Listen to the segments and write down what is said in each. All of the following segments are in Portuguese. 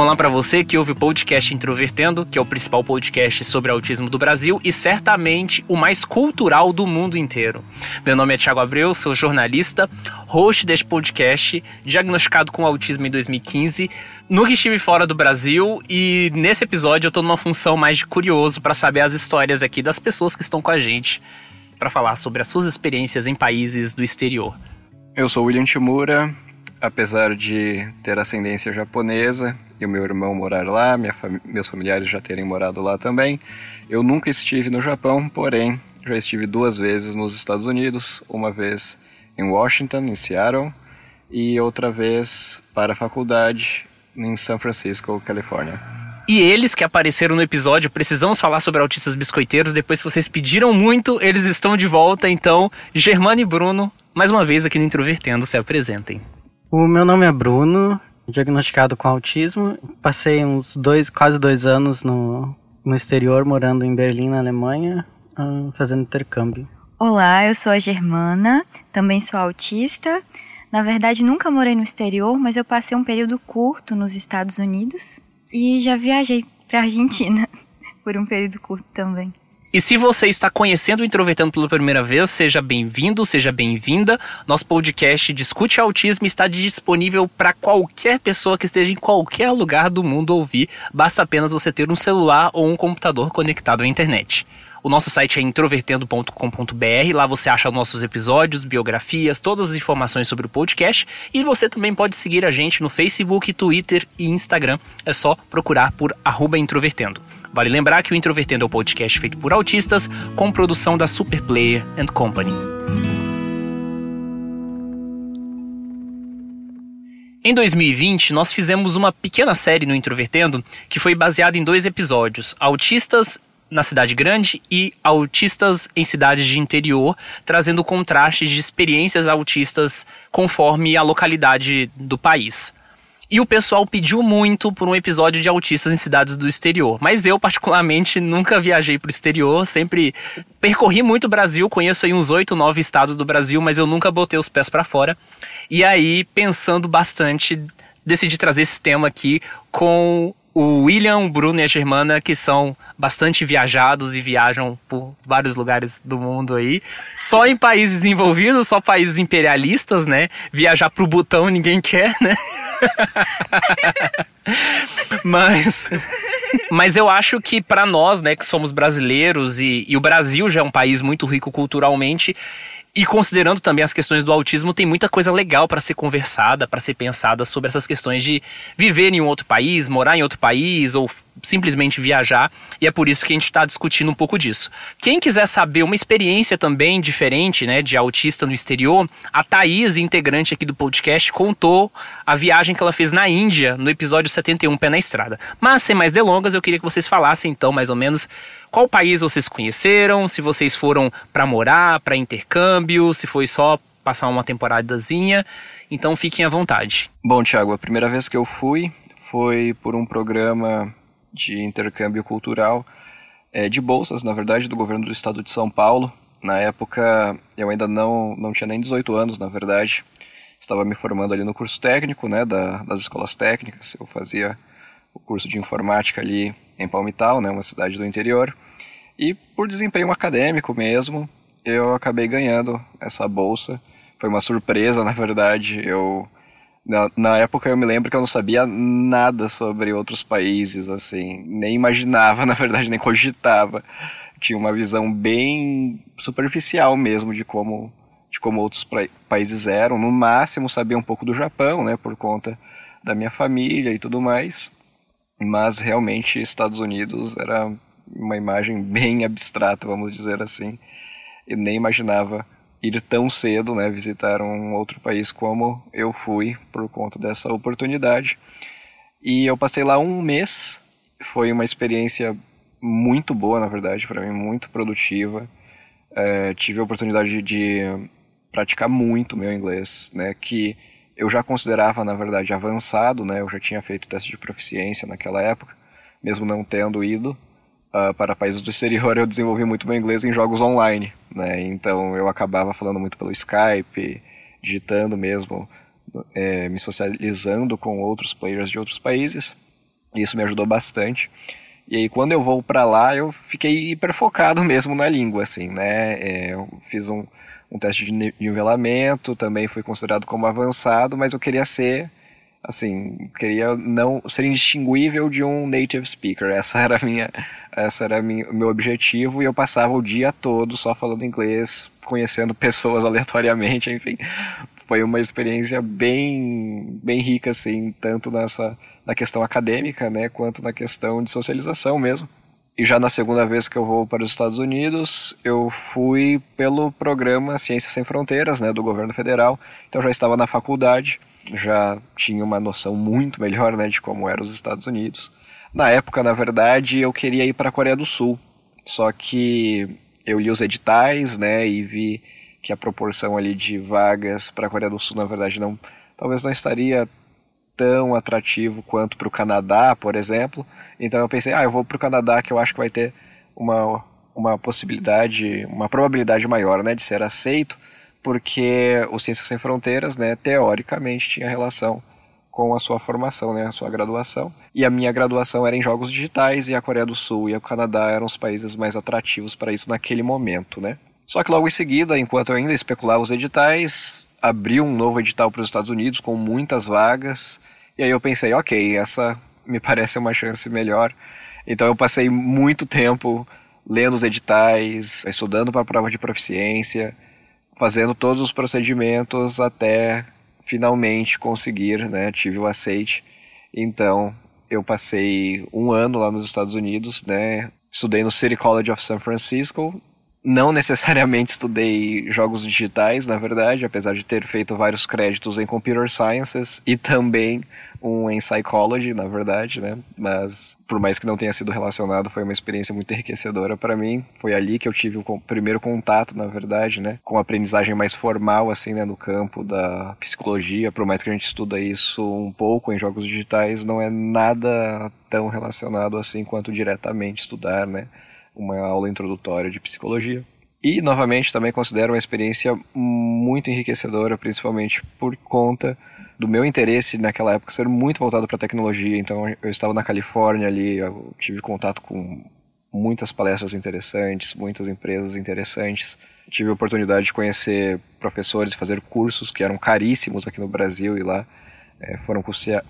Olá para você que ouve o podcast Introvertendo, que é o principal podcast sobre autismo do Brasil e certamente o mais cultural do mundo inteiro. Meu nome é Thiago Abreu, sou jornalista, host deste podcast, diagnosticado com autismo em 2015. Nunca estive fora do Brasil e nesse episódio eu tô numa função mais de curioso para saber as histórias aqui das pessoas que estão com a gente para falar sobre as suas experiências em países do exterior. Eu sou William Timura, apesar de ter ascendência japonesa e o meu irmão morar lá, fam meus familiares já terem morado lá também, eu nunca estive no Japão, porém já estive duas vezes nos Estados Unidos, uma vez em Washington, em Seattle, e outra vez para a faculdade em São Francisco, Califórnia. E eles que apareceram no episódio, precisamos falar sobre autistas biscoiteiros, depois que vocês pediram muito, eles estão de volta, então, Germano e Bruno, mais uma vez aqui no Introvertendo, se apresentem. O meu nome é Bruno, diagnosticado com autismo. Passei uns dois, quase dois anos no, no exterior, morando em Berlim, na Alemanha, uh, fazendo intercâmbio. Olá, eu sou a Germana, também sou autista. Na verdade, nunca morei no exterior, mas eu passei um período curto nos Estados Unidos e já viajei para Argentina por um período curto também. E se você está conhecendo o Introvertendo pela primeira vez, seja bem-vindo, seja bem-vinda. Nosso podcast Discute Autismo está disponível para qualquer pessoa que esteja em qualquer lugar do mundo ouvir. Basta apenas você ter um celular ou um computador conectado à internet. O nosso site é introvertendo.com.br. Lá você acha nossos episódios, biografias, todas as informações sobre o podcast. E você também pode seguir a gente no Facebook, Twitter e Instagram. É só procurar por introvertendo. Vale lembrar que o Introvertendo é um podcast feito por autistas, com produção da Superplayer and Company. Em 2020, nós fizemos uma pequena série no Introvertendo que foi baseada em dois episódios: Autistas na cidade grande e autistas em cidades de interior, trazendo contrastes de experiências autistas conforme a localidade do país. E o pessoal pediu muito por um episódio de autistas em cidades do exterior. Mas eu, particularmente, nunca viajei para o exterior, sempre percorri muito o Brasil, conheço aí uns oito, nove estados do Brasil, mas eu nunca botei os pés para fora. E aí, pensando bastante, decidi trazer esse tema aqui com o William, o Bruno e a Germana, que são bastante viajados e viajam por vários lugares do mundo aí. Só em países envolvidos, só países imperialistas, né? Viajar pro Butão ninguém quer, né? mas, mas eu acho que para nós, né, que somos brasileiros e, e o Brasil já é um país muito rico culturalmente, e considerando também as questões do autismo, tem muita coisa legal para ser conversada, para ser pensada sobre essas questões de viver em um outro país, morar em outro país ou simplesmente viajar, e é por isso que a gente está discutindo um pouco disso. Quem quiser saber uma experiência também diferente, né, de autista no exterior, a Thaís, integrante aqui do podcast, contou a viagem que ela fez na Índia, no episódio 71, Pé na Estrada. Mas, sem mais delongas, eu queria que vocês falassem então, mais ou menos, qual país vocês conheceram, se vocês foram para morar, para intercâmbio, se foi só passar uma temporadazinha. Então fiquem à vontade. Bom, Thiago, a primeira vez que eu fui foi por um programa de intercâmbio cultural é, de bolsas, na verdade, do governo do estado de São Paulo. Na época, eu ainda não, não tinha nem 18 anos, na verdade. Estava me formando ali no curso técnico, né, da, das escolas técnicas. Eu fazia o curso de informática ali em Palmital, né, uma cidade do interior. E por desempenho acadêmico mesmo, eu acabei ganhando essa bolsa. Foi uma surpresa, na verdade. Eu na, na, época eu me lembro que eu não sabia nada sobre outros países, assim, nem imaginava, na verdade, nem cogitava. Tinha uma visão bem superficial mesmo de como, de como outros países eram. No máximo sabia um pouco do Japão, né, por conta da minha família e tudo mais. Mas realmente Estados Unidos era uma imagem bem abstrata, vamos dizer assim. Eu nem imaginava ir tão cedo, né, visitar um outro país como eu fui por conta dessa oportunidade. E eu passei lá um mês, foi uma experiência muito boa, na verdade, para mim, muito produtiva. É, tive a oportunidade de praticar muito meu inglês, né, que eu já considerava, na verdade, avançado, né, eu já tinha feito teste de proficiência naquela época, mesmo não tendo ido uh, para países do exterior, eu desenvolvi muito meu inglês em jogos online, né? Então eu acabava falando muito pelo Skype, digitando mesmo, é, me socializando com outros players de outros países. E isso me ajudou bastante. E aí quando eu vou para lá, eu fiquei hiper focado mesmo na língua, assim, né? É, eu fiz um, um teste de nivelamento, também fui considerado como avançado, mas eu queria ser assim, queria não ser indistinguível de um native speaker. Essa era minha, essa era meu objetivo e eu passava o dia todo só falando inglês, conhecendo pessoas aleatoriamente, enfim. Foi uma experiência bem, bem rica, assim, tanto nessa na questão acadêmica, né, quanto na questão de socialização mesmo. E já na segunda vez que eu vou para os Estados Unidos, eu fui pelo programa Ciências Sem Fronteiras, né, do governo federal. Então já estava na faculdade já tinha uma noção muito melhor né, de como eram os Estados Unidos. Na época, na verdade, eu queria ir para a Coreia do Sul, só que eu li os editais né, e vi que a proporção ali de vagas para a Coreia do Sul, na verdade, não, talvez não estaria tão atrativo quanto para o Canadá, por exemplo. Então eu pensei, ah, eu vou para o Canadá que eu acho que vai ter uma, uma possibilidade, uma probabilidade maior né, de ser aceito porque o Ciências Sem Fronteiras, né, teoricamente, tinha relação com a sua formação, né, a sua graduação. E a minha graduação era em jogos digitais e a Coreia do Sul e o Canadá eram os países mais atrativos para isso naquele momento, né? Só que logo em seguida, enquanto eu ainda especulava os editais, abriu um novo edital para os Estados Unidos com muitas vagas. E aí eu pensei, ok, essa me parece uma chance melhor. Então eu passei muito tempo lendo os editais, estudando para a prova de proficiência, fazendo todos os procedimentos até finalmente conseguir, né? Tive o aceite. Então, eu passei um ano lá nos Estados Unidos, né? Estudei no City College of San Francisco. Não necessariamente estudei jogos digitais, na verdade, apesar de ter feito vários créditos em Computer Sciences e também um em Psychology, na verdade, né? Mas por mais que não tenha sido relacionado, foi uma experiência muito enriquecedora para mim. Foi ali que eu tive o primeiro contato, na verdade, né? Com a aprendizagem mais formal, assim, né? No campo da psicologia. Por mais que a gente estuda isso um pouco em jogos digitais, não é nada tão relacionado assim quanto diretamente estudar, né? Uma aula introdutória de psicologia. E, novamente, também considero uma experiência muito enriquecedora, principalmente por conta do meu interesse naquela época ser muito voltado para tecnologia. Então eu estava na Califórnia ali, eu tive contato com muitas palestras interessantes, muitas empresas interessantes. Tive a oportunidade de conhecer professores, fazer cursos que eram caríssimos aqui no Brasil e lá é, foram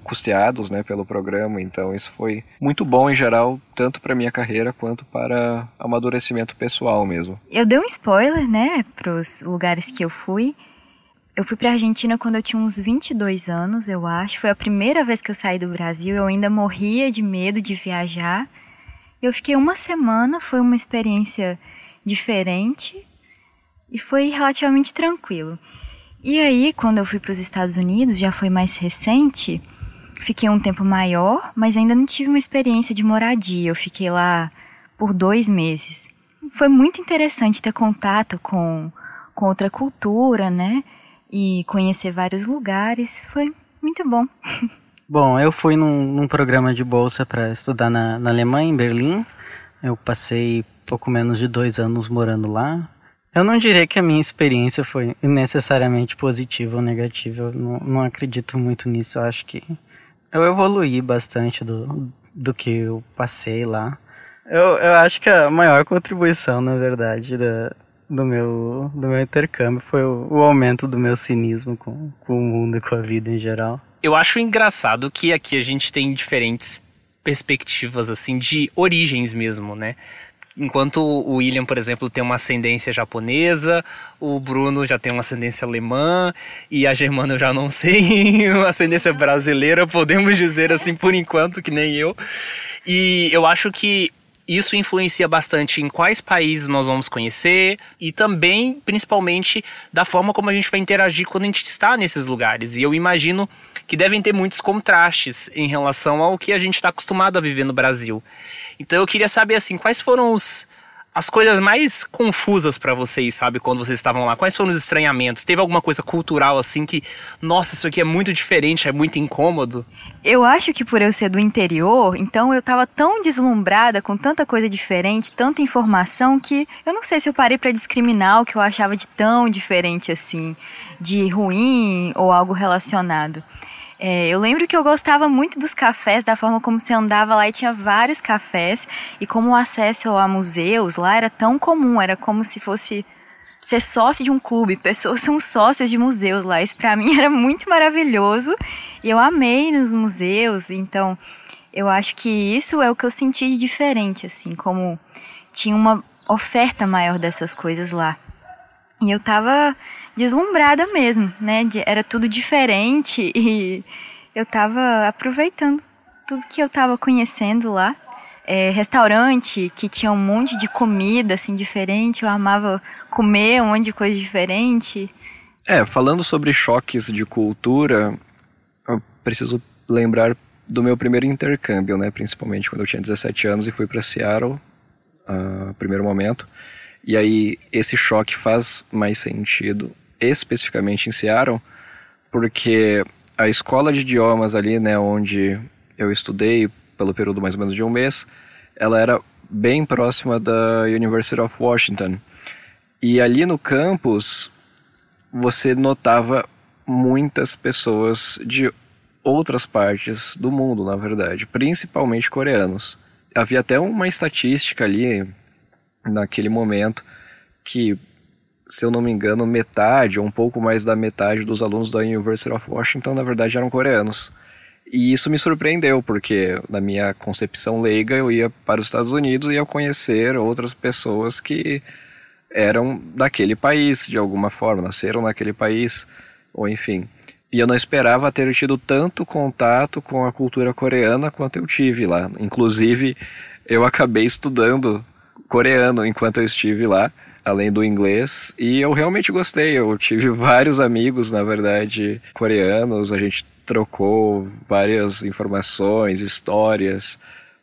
custeados né, pelo programa. Então isso foi muito bom em geral, tanto para minha carreira quanto para amadurecimento pessoal mesmo. Eu dei um spoiler, né, para os lugares que eu fui. Eu fui para a Argentina quando eu tinha uns 22 anos, eu acho. Foi a primeira vez que eu saí do Brasil. Eu ainda morria de medo de viajar. Eu fiquei uma semana, foi uma experiência diferente e foi relativamente tranquilo. E aí, quando eu fui para os Estados Unidos, já foi mais recente, fiquei um tempo maior, mas ainda não tive uma experiência de moradia. Eu fiquei lá por dois meses. Foi muito interessante ter contato com, com outra cultura, né? e conhecer vários lugares. Foi muito bom. Bom, eu fui num, num programa de bolsa para estudar na, na Alemanha, em Berlim. Eu passei pouco menos de dois anos morando lá. Eu não diria que a minha experiência foi necessariamente positiva ou negativa. Eu não, não acredito muito nisso. Eu acho que eu evoluí bastante do, do que eu passei lá. Eu, eu acho que a maior contribuição, na verdade, da, do meu, do meu intercâmbio foi o, o, aumento do meu cinismo com, com o mundo e com a vida em geral. Eu acho engraçado que aqui a gente tem diferentes perspectivas, assim, de origens mesmo, né? Enquanto o William, por exemplo, tem uma ascendência japonesa, o Bruno já tem uma ascendência alemã e a Germana eu já não sei, ascendência brasileira, podemos dizer assim por enquanto, que nem eu. E eu acho que isso influencia bastante em quais países nós vamos conhecer e também, principalmente, da forma como a gente vai interagir quando a gente está nesses lugares. E eu imagino que devem ter muitos contrastes em relação ao que a gente está acostumado a viver no Brasil. Então eu queria saber assim, quais foram os as coisas mais confusas para vocês, sabe, quando vocês estavam lá? Quais foram os estranhamentos? Teve alguma coisa cultural assim que, nossa, isso aqui é muito diferente, é muito incômodo? Eu acho que por eu ser do interior, então eu tava tão deslumbrada com tanta coisa diferente, tanta informação que eu não sei se eu parei para discriminar o que eu achava de tão diferente assim, de ruim ou algo relacionado. É, eu lembro que eu gostava muito dos cafés, da forma como você andava lá e tinha vários cafés, e como o acesso a museus lá era tão comum, era como se fosse ser sócio de um clube, pessoas são sócias de museus lá. Isso para mim era muito maravilhoso e eu amei nos museus, então eu acho que isso é o que eu senti de diferente, assim, como tinha uma oferta maior dessas coisas lá. E eu tava deslumbrada mesmo, né? Era tudo diferente e eu tava aproveitando tudo que eu tava conhecendo lá. É, restaurante que tinha um monte de comida assim diferente, eu amava comer um monte de coisa diferente. É, falando sobre choques de cultura, eu preciso lembrar do meu primeiro intercâmbio, né? Principalmente quando eu tinha 17 anos e fui para Seattle, uh, primeiro momento. E aí esse choque faz mais sentido especificamente em Seattle, porque a escola de idiomas ali, né, onde eu estudei pelo período mais ou menos de um mês, ela era bem próxima da University of Washington. E ali no campus você notava muitas pessoas de outras partes do mundo, na verdade, principalmente coreanos. Havia até uma estatística ali naquele momento que se eu não me engano, metade, ou um pouco mais da metade dos alunos da University of Washington, na verdade, eram coreanos. E isso me surpreendeu, porque na minha concepção leiga eu ia para os Estados Unidos e ia conhecer outras pessoas que eram daquele país, de alguma forma, nasceram naquele país, ou enfim. E eu não esperava ter tido tanto contato com a cultura coreana quanto eu tive lá. Inclusive, eu acabei estudando coreano enquanto eu estive lá além do inglês. E eu realmente gostei. Eu tive vários amigos, na verdade, coreanos. A gente trocou várias informações, histórias,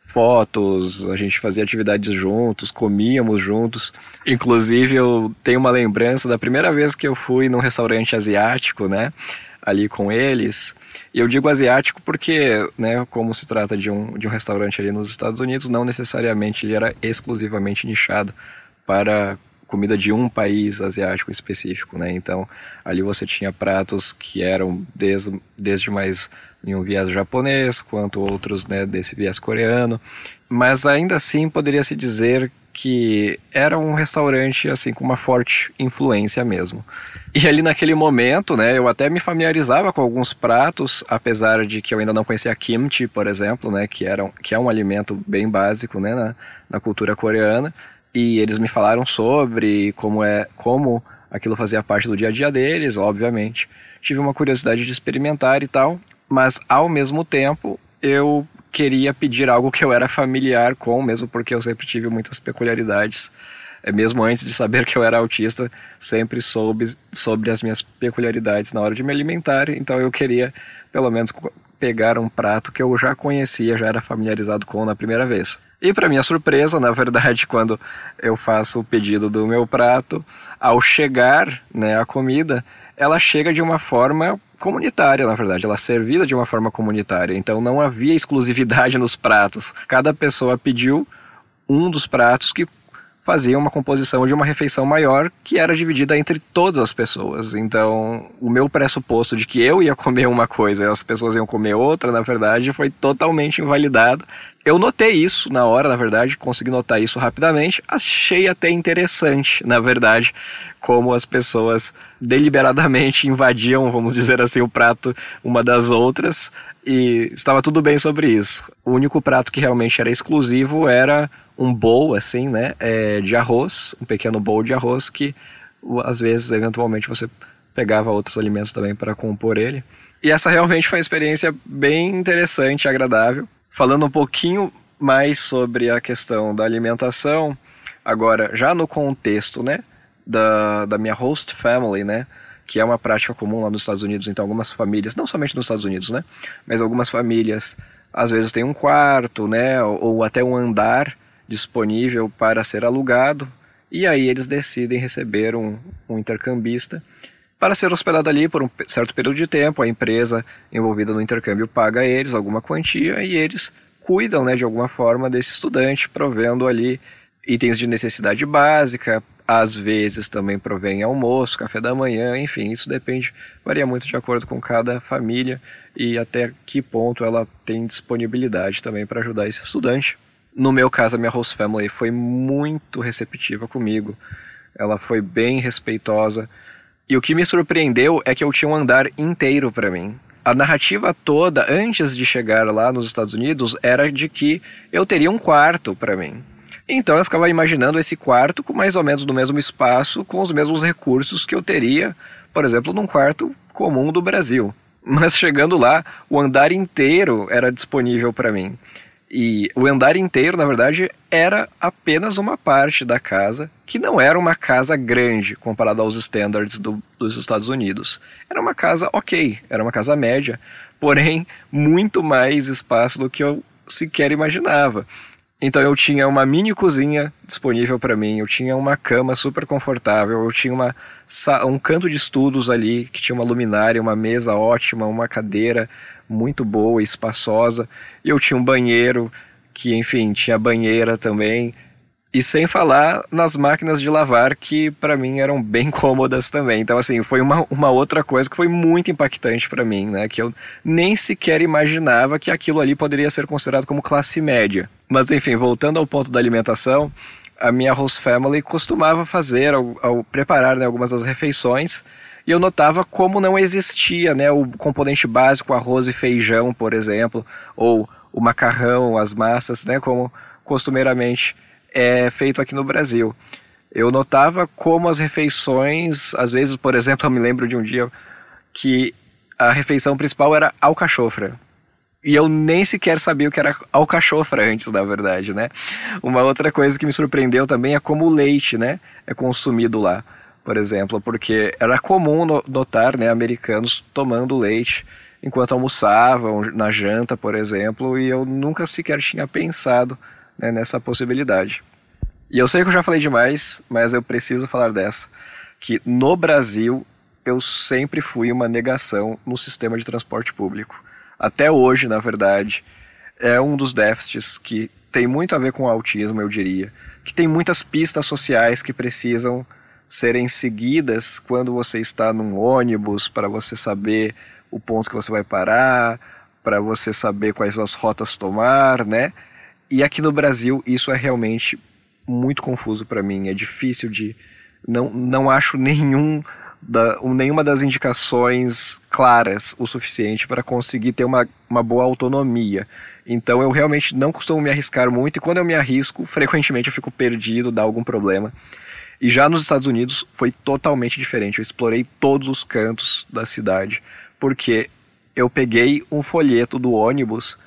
fotos. A gente fazia atividades juntos, comíamos juntos. Inclusive, eu tenho uma lembrança da primeira vez que eu fui num restaurante asiático, né? Ali com eles. E eu digo asiático porque, né, como se trata de um, de um restaurante ali nos Estados Unidos, não necessariamente ele era exclusivamente nichado para comida de um país asiático específico, né? Então, ali você tinha pratos que eram desde, desde mais em um viés japonês, quanto outros, né, desse viés coreano. Mas ainda assim poderia se dizer que era um restaurante assim com uma forte influência mesmo. E ali naquele momento, né, eu até me familiarizava com alguns pratos, apesar de que eu ainda não conhecia kimchi, por exemplo, né, que era que é um alimento bem básico, né, na, na cultura coreana e eles me falaram sobre como é como aquilo fazia parte do dia a dia deles, obviamente. Tive uma curiosidade de experimentar e tal, mas ao mesmo tempo eu queria pedir algo que eu era familiar com, mesmo porque eu sempre tive muitas peculiaridades. É, mesmo antes de saber que eu era autista, sempre soube sobre as minhas peculiaridades na hora de me alimentar, então eu queria pelo menos pegar um prato que eu já conhecia, já era familiarizado com na primeira vez. E para minha surpresa, na verdade, quando eu faço o pedido do meu prato, ao chegar né, a comida, ela chega de uma forma comunitária, na verdade, ela é servida de uma forma comunitária. Então não havia exclusividade nos pratos. Cada pessoa pediu um dos pratos que fazia uma composição de uma refeição maior que era dividida entre todas as pessoas. Então, o meu pressuposto de que eu ia comer uma coisa e as pessoas iam comer outra, na verdade, foi totalmente invalidado. Eu notei isso na hora, na verdade, consegui notar isso rapidamente. Achei até interessante, na verdade, como as pessoas deliberadamente invadiam, vamos dizer assim, o prato uma das outras e estava tudo bem sobre isso. O único prato que realmente era exclusivo era um bowl, assim, né, é, de arroz, um pequeno bowl de arroz que às vezes, eventualmente, você pegava outros alimentos também para compor ele. E essa realmente foi uma experiência bem interessante, agradável. Falando um pouquinho mais sobre a questão da alimentação, agora já no contexto, né, da, da minha host family, né, que é uma prática comum lá nos Estados Unidos, então algumas famílias, não somente nos Estados Unidos, né, mas algumas famílias às vezes têm um quarto, né, ou até um andar disponível para ser alugado, e aí eles decidem receber um, um intercambista para ser hospedado ali por um certo período de tempo. A empresa envolvida no intercâmbio paga eles alguma quantia e eles cuidam né, de alguma forma desse estudante, provendo ali itens de necessidade básica, às vezes também provém almoço, café da manhã, enfim, isso depende, varia muito de acordo com cada família e até que ponto ela tem disponibilidade também para ajudar esse estudante. No meu caso, a minha host family foi muito receptiva comigo, ela foi bem respeitosa. E o que me surpreendeu é que eu tinha um andar inteiro para mim. A narrativa toda, antes de chegar lá nos Estados Unidos, era de que eu teria um quarto para mim. Então eu ficava imaginando esse quarto com mais ou menos no mesmo espaço, com os mesmos recursos que eu teria, por exemplo, num quarto comum do Brasil. Mas chegando lá, o andar inteiro era disponível para mim. E o andar inteiro, na verdade, era apenas uma parte da casa, que não era uma casa grande comparado aos standards do, dos Estados Unidos. Era uma casa ok, era uma casa média, porém muito mais espaço do que eu sequer imaginava. Então eu tinha uma mini cozinha disponível para mim, eu tinha uma cama super confortável, eu tinha uma, um canto de estudos ali que tinha uma luminária, uma mesa ótima, uma cadeira muito boa, espaçosa. Eu tinha um banheiro que, enfim, tinha banheira também. E sem falar nas máquinas de lavar, que para mim eram bem cômodas também. Então, assim, foi uma, uma outra coisa que foi muito impactante para mim, né? Que eu nem sequer imaginava que aquilo ali poderia ser considerado como classe média. Mas, enfim, voltando ao ponto da alimentação, a minha host family costumava fazer, ao, ao preparar né, algumas das refeições, e eu notava como não existia né, o componente básico, arroz e feijão, por exemplo, ou o macarrão, as massas, né, como costumeiramente é feito aqui no Brasil. Eu notava como as refeições, às vezes, por exemplo, eu me lembro de um dia que a refeição principal era alcachofra. E eu nem sequer sabia o que era alcachofra antes, na verdade, né? Uma outra coisa que me surpreendeu também é como o leite, né, é consumido lá, por exemplo, porque era comum notar, né, americanos tomando leite enquanto almoçavam, na janta, por exemplo, e eu nunca sequer tinha pensado né, nessa possibilidade. E eu sei que eu já falei demais, mas eu preciso falar dessa. Que no Brasil eu sempre fui uma negação no sistema de transporte público. Até hoje, na verdade, é um dos déficits que tem muito a ver com o autismo, eu diria. Que tem muitas pistas sociais que precisam serem seguidas quando você está num ônibus, para você saber o ponto que você vai parar, para você saber quais as rotas tomar, né? E aqui no Brasil isso é realmente muito confuso para mim. É difícil de. Não, não acho nenhum da, nenhuma das indicações claras o suficiente para conseguir ter uma, uma boa autonomia. Então eu realmente não costumo me arriscar muito e quando eu me arrisco, frequentemente eu fico perdido, dá algum problema. E já nos Estados Unidos foi totalmente diferente. Eu explorei todos os cantos da cidade, porque eu peguei um folheto do ônibus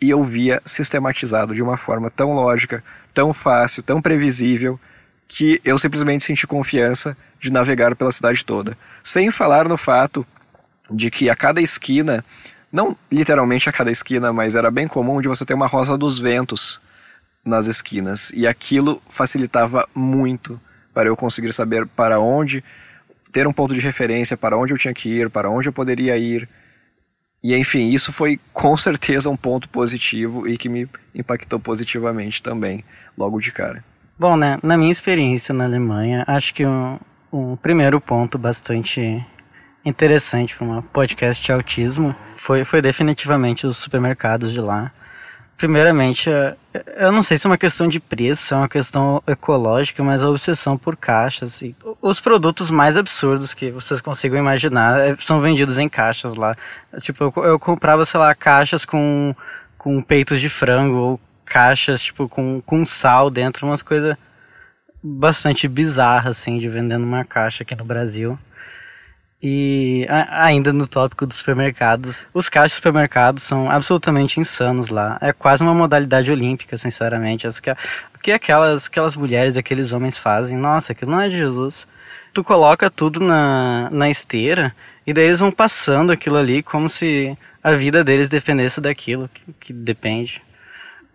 e eu via sistematizado de uma forma tão lógica, tão fácil, tão previsível, que eu simplesmente senti confiança de navegar pela cidade toda. Sem falar no fato de que a cada esquina, não literalmente a cada esquina, mas era bem comum de você ter uma rosa dos ventos nas esquinas. E aquilo facilitava muito para eu conseguir saber para onde, ter um ponto de referência para onde eu tinha que ir, para onde eu poderia ir. E enfim, isso foi com certeza um ponto positivo e que me impactou positivamente também, logo de cara. Bom, né, na minha experiência na Alemanha, acho que um, um primeiro ponto bastante interessante para uma podcast de autismo foi, foi definitivamente os supermercados de lá. Primeiramente, é, eu não sei se é uma questão de preço, é uma questão ecológica, mas a obsessão por caixas. E os produtos mais absurdos que vocês consigam imaginar é, são vendidos em caixas lá. Tipo, eu, comprava, sei lá, caixas com, com peitos de frango, ou caixas, tipo, com, com sal dentro, umas coisas bastante bizarras, assim, de vendendo uma caixa aqui no Brasil. E ainda no tópico dos supermercados, os caixas de supermercados são absolutamente insanos lá. É quase uma modalidade olímpica, sinceramente. As que, o que aquelas, aquelas mulheres aqueles homens fazem, nossa, aquilo não é de Jesus. Tu coloca tudo na, na esteira e daí eles vão passando aquilo ali como se a vida deles dependesse daquilo, que, que depende.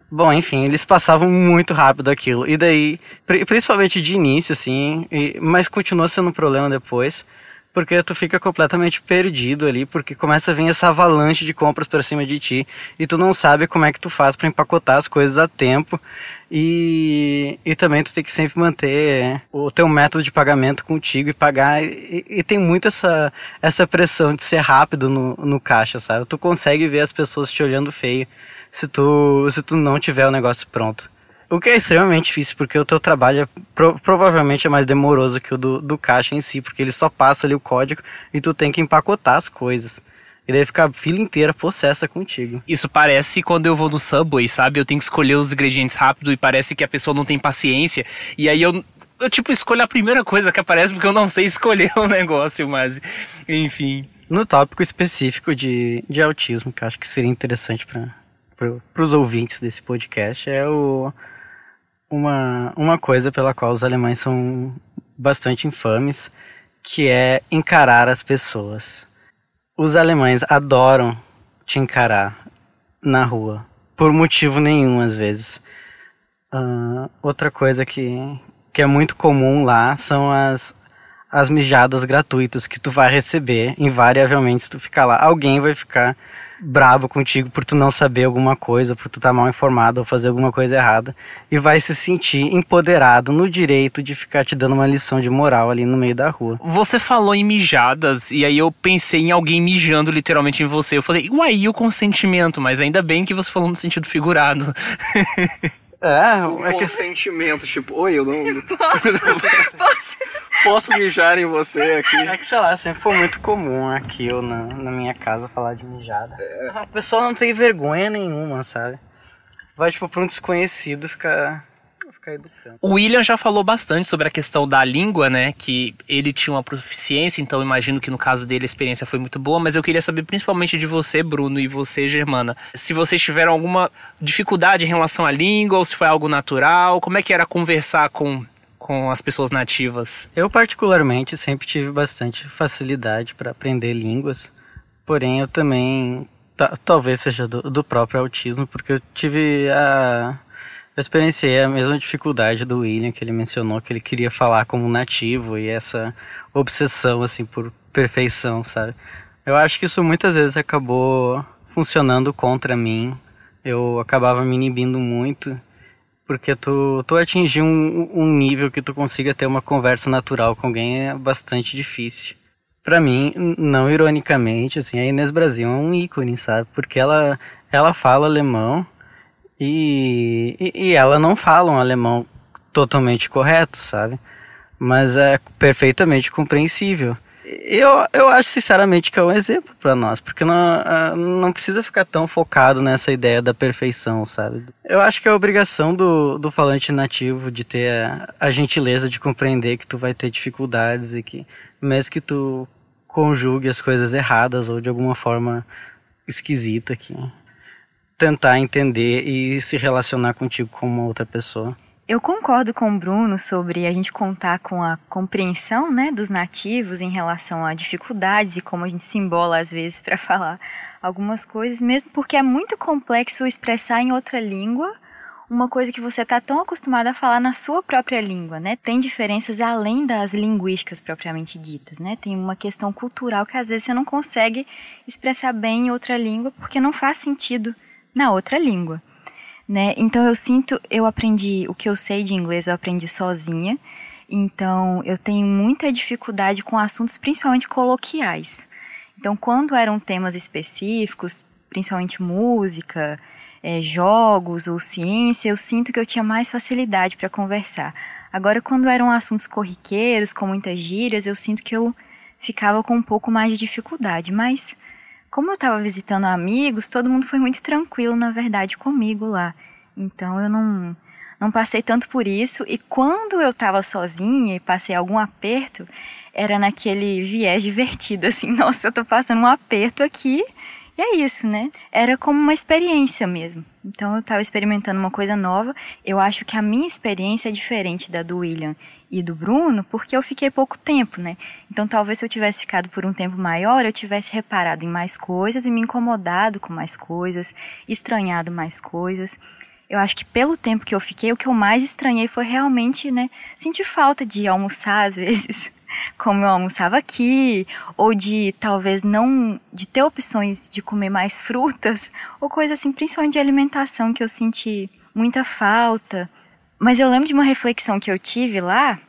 Bom, enfim, eles passavam muito rápido aquilo. E daí, principalmente de início, assim, e, mas continua sendo um problema depois porque tu fica completamente perdido ali, porque começa a vir essa avalanche de compras para cima de ti e tu não sabe como é que tu faz para empacotar as coisas a tempo e, e também tu tem que sempre manter o teu método de pagamento contigo e pagar e, e tem muito essa, essa pressão de ser rápido no, no caixa, sabe? Tu consegue ver as pessoas te olhando feio se tu, se tu não tiver o negócio pronto. O que é extremamente difícil, porque o teu trabalho é, pro, provavelmente é mais demoroso que o do, do caixa em si, porque ele só passa ali o código e tu tem que empacotar as coisas. E daí fica a fila inteira possessa contigo. Isso parece quando eu vou no Subway, sabe? Eu tenho que escolher os ingredientes rápido e parece que a pessoa não tem paciência. E aí eu, eu tipo, escolho a primeira coisa que aparece porque eu não sei escolher o um negócio, mas enfim. No tópico específico de, de autismo, que eu acho que seria interessante para os ouvintes desse podcast, é o uma, uma coisa pela qual os alemães são bastante infames, que é encarar as pessoas. Os alemães adoram te encarar na rua, por motivo nenhum às vezes. Uh, outra coisa que, que é muito comum lá são as, as mijadas gratuitas que tu vai receber, invariavelmente, se tu ficar lá. Alguém vai ficar brabo contigo por tu não saber alguma coisa, por tu estar tá mal informado ou fazer alguma coisa errada e vai se sentir empoderado no direito de ficar te dando uma lição de moral ali no meio da rua. Você falou em mijadas e aí eu pensei em alguém mijando literalmente em você. Eu falei, uai, e o consentimento? Mas ainda bem que você falou no sentido figurado. É, um é que sentimento, tipo, oi, eu não. Posso, posso. posso mijar em você aqui? É que sei lá, sempre foi muito comum aqui ou na, na minha casa falar de mijada. É. A pessoa não tem vergonha nenhuma, sabe? Vai tipo pra um desconhecido ficar O William já falou bastante sobre a questão da língua, né? Que ele tinha uma proficiência, então imagino que no caso dele a experiência foi muito boa, mas eu queria saber principalmente de você, Bruno, e você, Germana. Se vocês tiveram alguma dificuldade em relação à língua, ou se foi algo natural, como é que era conversar com com as pessoas nativas? Eu particularmente sempre tive bastante facilidade para aprender línguas, porém eu também talvez seja do, do, próprio autismo, porque eu tive a eu experienciei a mesma dificuldade do William, que ele mencionou que ele queria falar como nativo e essa obsessão, assim, por perfeição, sabe? Eu acho que isso muitas vezes acabou funcionando contra mim. Eu acabava me inibindo muito, porque tu, tu atingir um, um nível que tu consiga ter uma conversa natural com alguém é bastante difícil. Para mim, não ironicamente, assim, a Inês Brasil é um ícone, sabe? Porque ela, ela fala alemão, e, e, e ela não fala um alemão totalmente correto, sabe? Mas é perfeitamente compreensível. Eu, eu acho sinceramente que é um exemplo para nós, porque não, não precisa ficar tão focado nessa ideia da perfeição, sabe? Eu acho que é obrigação do, do falante nativo de ter a, a gentileza de compreender que tu vai ter dificuldades e que, mesmo que tu conjugue as coisas erradas ou de alguma forma esquisita, que tentar entender e se relacionar contigo como outra pessoa. Eu concordo com o Bruno sobre a gente contar com a compreensão né, dos nativos em relação a dificuldades e como a gente se embola às vezes para falar algumas coisas, mesmo porque é muito complexo expressar em outra língua uma coisa que você está tão acostumado a falar na sua própria língua, né? Tem diferenças além das linguísticas propriamente ditas, né? Tem uma questão cultural que às vezes você não consegue expressar bem em outra língua porque não faz sentido na outra língua. Né? Então eu sinto, eu aprendi o que eu sei de inglês, eu aprendi sozinha. Então eu tenho muita dificuldade com assuntos principalmente coloquiais. Então quando eram temas específicos, principalmente música, é, jogos ou ciência, eu sinto que eu tinha mais facilidade para conversar. Agora quando eram assuntos corriqueiros, com muitas gírias, eu sinto que eu ficava com um pouco mais de dificuldade, mas como eu estava visitando amigos, todo mundo foi muito tranquilo, na verdade, comigo lá. Então eu não, não passei tanto por isso. E quando eu estava sozinha e passei algum aperto, era naquele viés divertido, assim, nossa, eu tô passando um aperto aqui. E é isso, né? Era como uma experiência mesmo. Então eu estava experimentando uma coisa nova. Eu acho que a minha experiência é diferente da do William e do Bruno, porque eu fiquei pouco tempo, né? Então talvez se eu tivesse ficado por um tempo maior, eu tivesse reparado em mais coisas e me incomodado com mais coisas, estranhado mais coisas. eu acho que pelo tempo que eu fiquei, o que eu mais estranhei foi realmente, né, sentir falta de almoçar às vezes, como eu almoçava aqui, ou de talvez não de ter opções de comer mais frutas, ou coisa assim, principalmente de alimentação que eu senti muita falta. Mas eu lembro de uma reflexão que eu tive lá,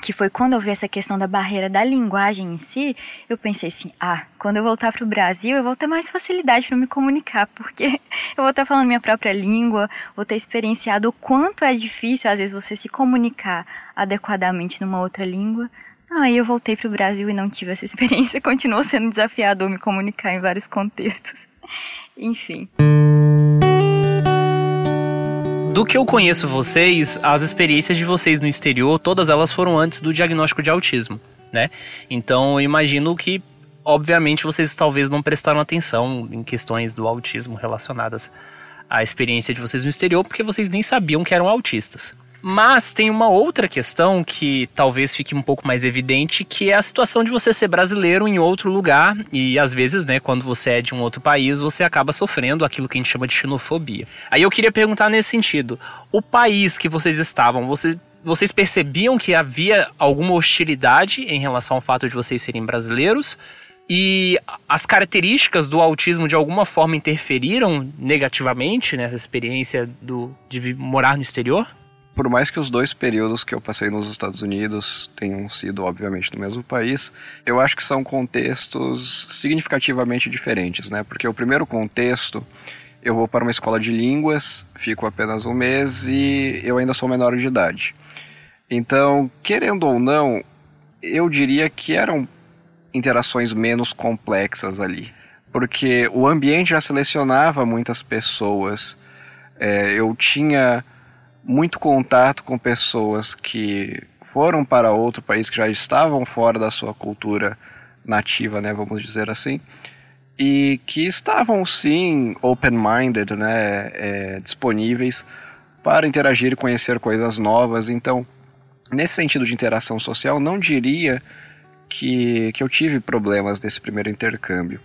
que foi quando eu vi essa questão da barreira da linguagem em si, eu pensei assim: ah, quando eu voltar para o Brasil, eu vou ter mais facilidade para me comunicar, porque eu vou estar falando minha própria língua, vou ter experienciado o quanto é difícil, às vezes, você se comunicar adequadamente numa outra língua. Aí eu voltei para o Brasil e não tive essa experiência, continuou sendo desafiador me comunicar em vários contextos. Enfim do que eu conheço vocês, as experiências de vocês no exterior, todas elas foram antes do diagnóstico de autismo, né? Então eu imagino que, obviamente, vocês talvez não prestaram atenção em questões do autismo relacionadas à experiência de vocês no exterior, porque vocês nem sabiam que eram autistas. Mas tem uma outra questão que talvez fique um pouco mais evidente, que é a situação de você ser brasileiro em outro lugar e às vezes, né, quando você é de um outro país, você acaba sofrendo aquilo que a gente chama de xenofobia. Aí eu queria perguntar nesse sentido, o país que vocês estavam, você, vocês percebiam que havia alguma hostilidade em relação ao fato de vocês serem brasileiros? E as características do autismo de alguma forma interferiram negativamente nessa experiência do, de morar no exterior? Por mais que os dois períodos que eu passei nos Estados Unidos tenham sido, obviamente, no mesmo país, eu acho que são contextos significativamente diferentes, né? Porque o primeiro contexto, eu vou para uma escola de línguas, fico apenas um mês e eu ainda sou menor de idade. Então, querendo ou não, eu diria que eram interações menos complexas ali. Porque o ambiente já selecionava muitas pessoas. É, eu tinha muito contato com pessoas que foram para outro país, que já estavam fora da sua cultura nativa, né, vamos dizer assim, e que estavam sim open-minded, né, é, disponíveis para interagir e conhecer coisas novas. Então, nesse sentido de interação social, não diria que, que eu tive problemas nesse primeiro intercâmbio.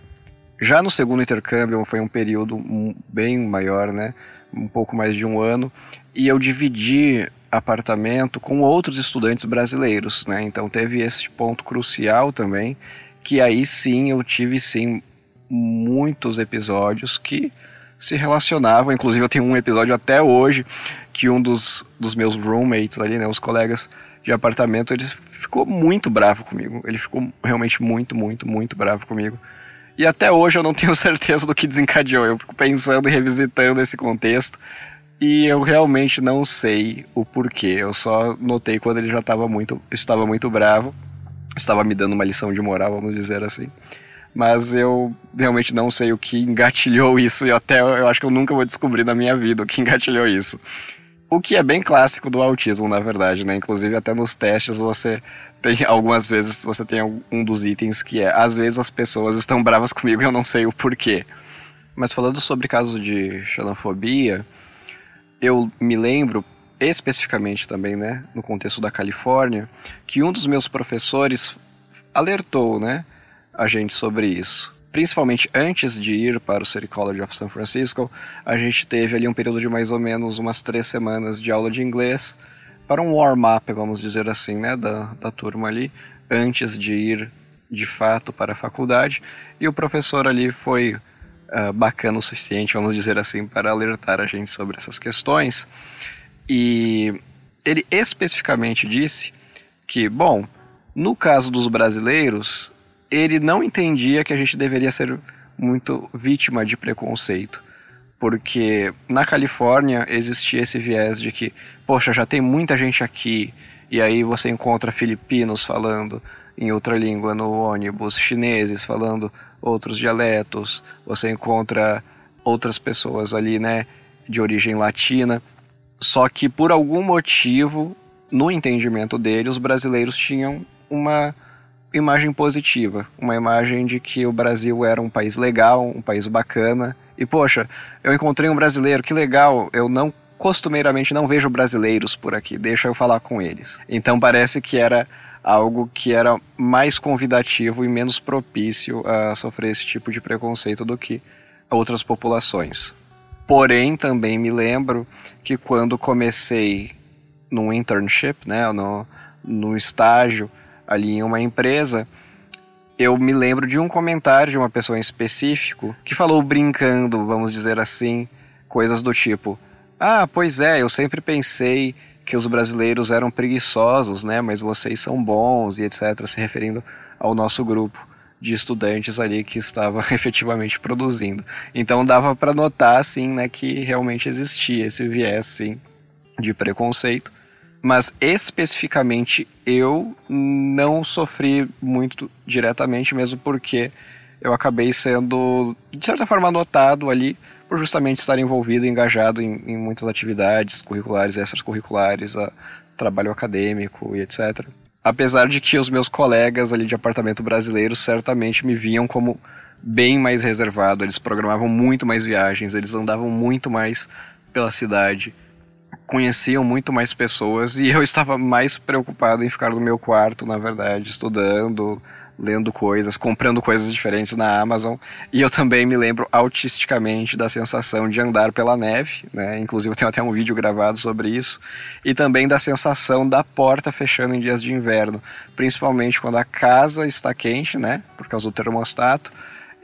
Já no segundo intercâmbio foi um período bem maior, né? Um pouco mais de um ano e eu dividi apartamento com outros estudantes brasileiros, né? Então teve esse ponto crucial também, que aí sim eu tive sim muitos episódios que se relacionavam, inclusive eu tenho um episódio até hoje que um dos, dos meus roommates ali, né, os colegas de apartamento, ele ficou muito bravo comigo. Ele ficou realmente muito, muito, muito bravo comigo. E até hoje eu não tenho certeza do que desencadeou. Eu fico pensando e revisitando esse contexto. E eu realmente não sei o porquê. Eu só notei quando ele já estava muito, estava muito bravo, estava me dando uma lição de moral, vamos dizer assim. Mas eu realmente não sei o que engatilhou isso e até eu acho que eu nunca vou descobrir na minha vida o que engatilhou isso. O que é bem clássico do autismo, na verdade, né? Inclusive até nos testes você tem algumas vezes você tem um dos itens que é às vezes as pessoas estão bravas comigo e eu não sei o porquê. Mas falando sobre casos de xenofobia, eu me lembro especificamente também, né, no contexto da Califórnia, que um dos meus professores alertou, né, a gente sobre isso. Principalmente antes de ir para o City College of San Francisco, a gente teve ali um período de mais ou menos umas três semanas de aula de inglês para um warm-up, vamos dizer assim, né, da, da turma ali, antes de ir de fato para a faculdade. E o professor ali foi uh, bacana o suficiente, vamos dizer assim, para alertar a gente sobre essas questões. E ele especificamente disse que, bom, no caso dos brasileiros, ele não entendia que a gente deveria ser muito vítima de preconceito. Porque na Califórnia existia esse viés de que, poxa, já tem muita gente aqui, e aí você encontra filipinos falando em outra língua no ônibus, chineses falando outros dialetos, você encontra outras pessoas ali, né, de origem latina. Só que por algum motivo, no entendimento dele, os brasileiros tinham uma imagem positiva, uma imagem de que o Brasil era um país legal, um país bacana. E poxa, eu encontrei um brasileiro, que legal, eu não costumeiramente não vejo brasileiros por aqui, deixa eu falar com eles. Então parece que era algo que era mais convidativo e menos propício a sofrer esse tipo de preconceito do que outras populações. Porém, também me lembro que quando comecei no internship, né, no, no estágio ali em uma empresa, eu me lembro de um comentário de uma pessoa em específico que falou brincando, vamos dizer assim, coisas do tipo: Ah, pois é, eu sempre pensei que os brasileiros eram preguiçosos, né? Mas vocês são bons e etc. Se referindo ao nosso grupo de estudantes ali que estava efetivamente produzindo. Então dava para notar, assim, né, que realmente existia esse viés, sim, de preconceito. Mas especificamente eu não sofri muito diretamente, mesmo porque eu acabei sendo, de certa forma, notado ali por justamente estar envolvido, engajado em, em muitas atividades curriculares, extracurriculares, a, trabalho acadêmico e etc. Apesar de que os meus colegas ali de apartamento brasileiro certamente me viam como bem mais reservado, eles programavam muito mais viagens, eles andavam muito mais pela cidade conheciam muito mais pessoas e eu estava mais preocupado em ficar no meu quarto, na verdade, estudando, lendo coisas, comprando coisas diferentes na Amazon. E eu também me lembro autisticamente da sensação de andar pela neve, né? Inclusive eu tenho até um vídeo gravado sobre isso. E também da sensação da porta fechando em dias de inverno, principalmente quando a casa está quente, né? Por causa do termostato,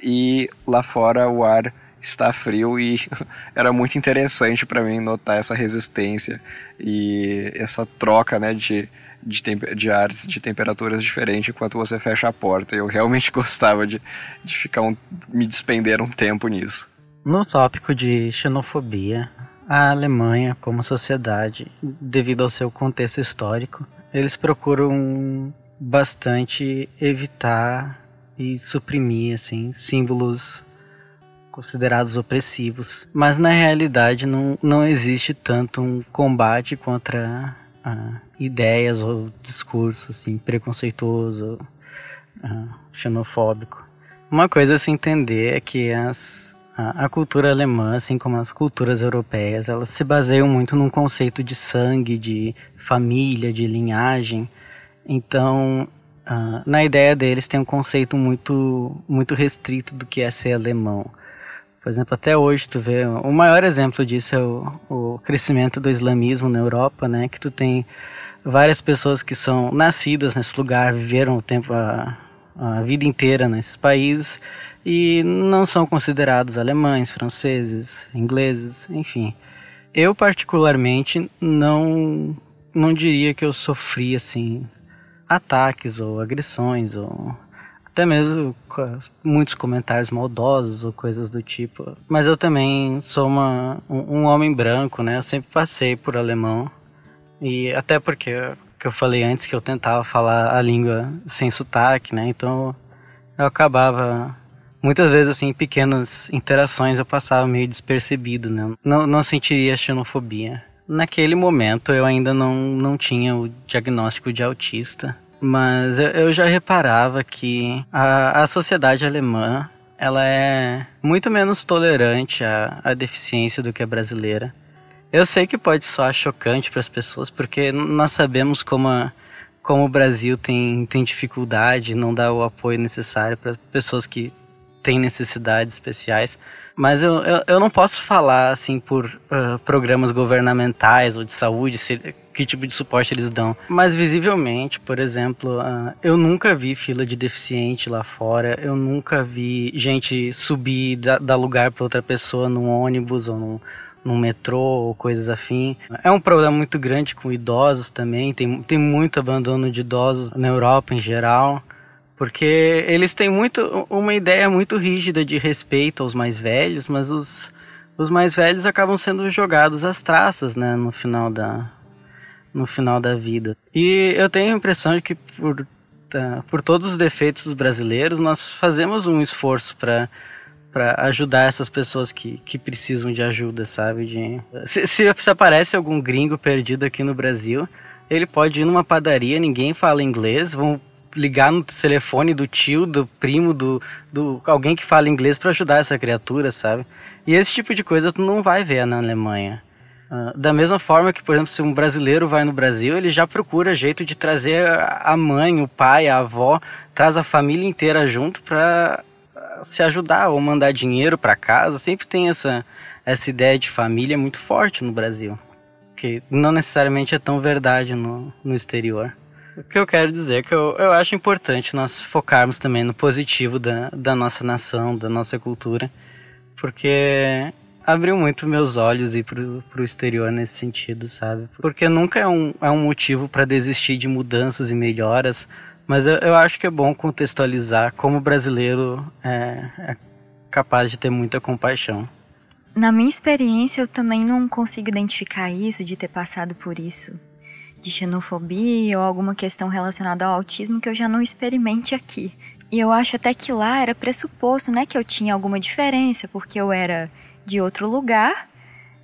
e lá fora o ar está frio e era muito interessante para mim notar essa resistência e essa troca né, de, de, de ares, de temperaturas diferentes enquanto você fecha a porta. Eu realmente gostava de, de ficar um, me despender um tempo nisso. No tópico de xenofobia, a Alemanha, como sociedade, devido ao seu contexto histórico, eles procuram bastante evitar e suprimir assim símbolos considerados opressivos. Mas na realidade não, não existe tanto um combate contra ah, ideias ou discurso assim, preconceituoso, xenofóbico. Uma coisa a se entender é que as, a, a cultura alemã, assim como as culturas europeias, elas se baseiam muito num conceito de sangue, de família, de linhagem. Então, na ideia deles tem um conceito muito muito restrito do que é ser alemão. Por exemplo, até hoje tu vê, o maior exemplo disso é o, o crescimento do islamismo na Europa, né? Que tu tem várias pessoas que são nascidas nesse lugar, viveram o tempo, a, a vida inteira nesses países e não são considerados alemães, franceses, ingleses, enfim. Eu particularmente não não diria que eu sofri assim ataques ou agressões ou até mesmo muitos comentários maldosos ou coisas do tipo. Mas eu também sou uma, um, um homem branco, né? Eu sempre passei por alemão. E até porque que eu falei antes que eu tentava falar a língua sem sotaque, né? Então eu acabava muitas vezes assim, em pequenas interações eu passava meio despercebido, né? Não, não sentiria xenofobia. Naquele momento eu ainda não, não tinha o diagnóstico de autista. Mas eu já reparava que a, a sociedade alemã ela é muito menos tolerante à, à deficiência do que a brasileira. Eu sei que pode soar chocante para as pessoas, porque nós sabemos como, a, como o Brasil tem, tem dificuldade, não dá o apoio necessário para pessoas que têm necessidades especiais. Mas eu, eu, eu, não posso falar assim por uh, programas governamentais ou de saúde, se, que tipo de suporte eles dão. Mas visivelmente, por exemplo, uh, eu nunca vi fila de deficiente lá fora, eu nunca vi gente subir, da, dar lugar para outra pessoa num ônibus ou num, metrô ou coisas afim. É um problema muito grande com idosos também, tem, tem muito abandono de idosos na Europa em geral. Porque eles têm muito uma ideia muito rígida de respeito aos mais velhos, mas os, os mais velhos acabam sendo jogados às traças, né, no final da no final da vida. E eu tenho a impressão de que por tá, por todos os defeitos dos brasileiros, nós fazemos um esforço para para ajudar essas pessoas que, que precisam de ajuda, sabe? De, se, se, se aparece algum gringo perdido aqui no Brasil, ele pode ir numa padaria, ninguém fala inglês, vão ligar no telefone do tio, do primo, do, do alguém que fala inglês para ajudar essa criatura, sabe? E esse tipo de coisa tu não vai ver na Alemanha. Uh, da mesma forma que, por exemplo, se um brasileiro vai no Brasil, ele já procura jeito de trazer a mãe, o pai, a avó, traz a família inteira junto para se ajudar ou mandar dinheiro para casa. Sempre tem essa essa ideia de família muito forte no Brasil. Que não necessariamente é tão verdade no, no exterior. O que eu quero dizer é que eu, eu acho importante nós focarmos também no positivo da, da nossa nação, da nossa cultura, porque abriu muito meus olhos e pro, pro exterior nesse sentido, sabe? Porque nunca é um, é um motivo para desistir de mudanças e melhoras, mas eu, eu, acho que é bom contextualizar como o brasileiro é, é capaz de ter muita compaixão. Na minha experiência, eu também não consigo identificar isso, de ter passado por isso, de xenofobia ou alguma questão relacionada ao autismo que eu já não experimente aqui. E eu acho até que lá era pressuposto, né, que eu tinha alguma diferença, porque eu era de outro lugar,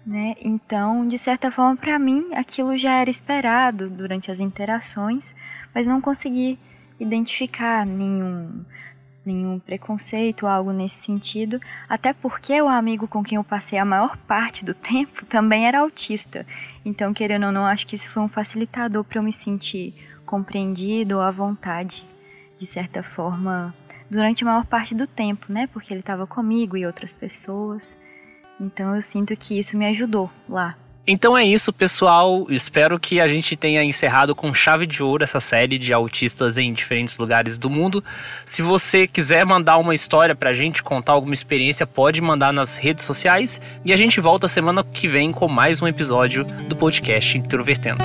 né? Então, de certa forma, para mim, aquilo já era esperado durante as interações, mas não consegui identificar nenhum nenhum preconceito ou algo nesse sentido, até porque o amigo com quem eu passei a maior parte do tempo também era autista. Então, querendo ou não, acho que isso foi um facilitador para eu me sentir compreendido ou à vontade, de certa forma, durante a maior parte do tempo, né? Porque ele estava comigo e outras pessoas. Então, eu sinto que isso me ajudou lá. Então é isso, pessoal. Espero que a gente tenha encerrado com chave de ouro essa série de autistas em diferentes lugares do mundo. Se você quiser mandar uma história pra gente, contar alguma experiência, pode mandar nas redes sociais. E a gente volta semana que vem com mais um episódio do podcast Introvertendo.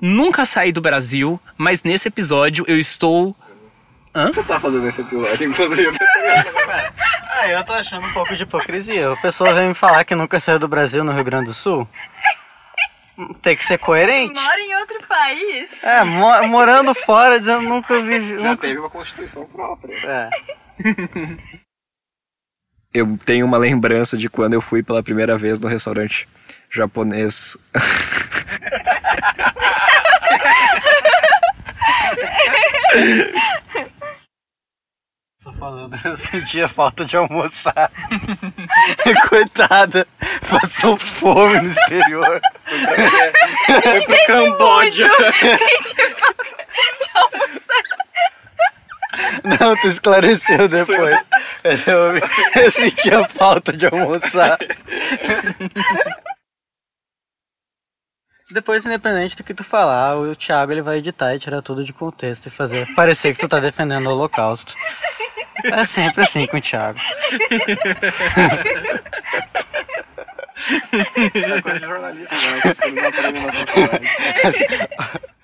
Nunca saí do Brasil, mas nesse episódio eu estou. Hã? O que você tá fazendo nesse episódio, inclusive? ah, eu tô achando um pouco de hipocrisia. A pessoa vem me falar que nunca saiu do Brasil no Rio Grande do Sul. Tem que ser coerente. Mora em outro país. É, mo morando fora, dizendo nunca vivi. Já nunca... teve uma constituição própria. É. eu tenho uma lembrança de quando eu fui pela primeira vez no restaurante japonês. Tô falando, eu sentia falta de almoçar. Coitada, passou fome no exterior. Foi pro Camboja. de almoçar. Não, tu esclareceu depois. Eu, eu sentia falta de almoçar. Depois, independente do que tu falar, o Thiago ele vai editar e tirar tudo de contexto e fazer parecer que tu tá defendendo o holocausto. É sempre assim com o Thiago. É coisa de jornalista, né?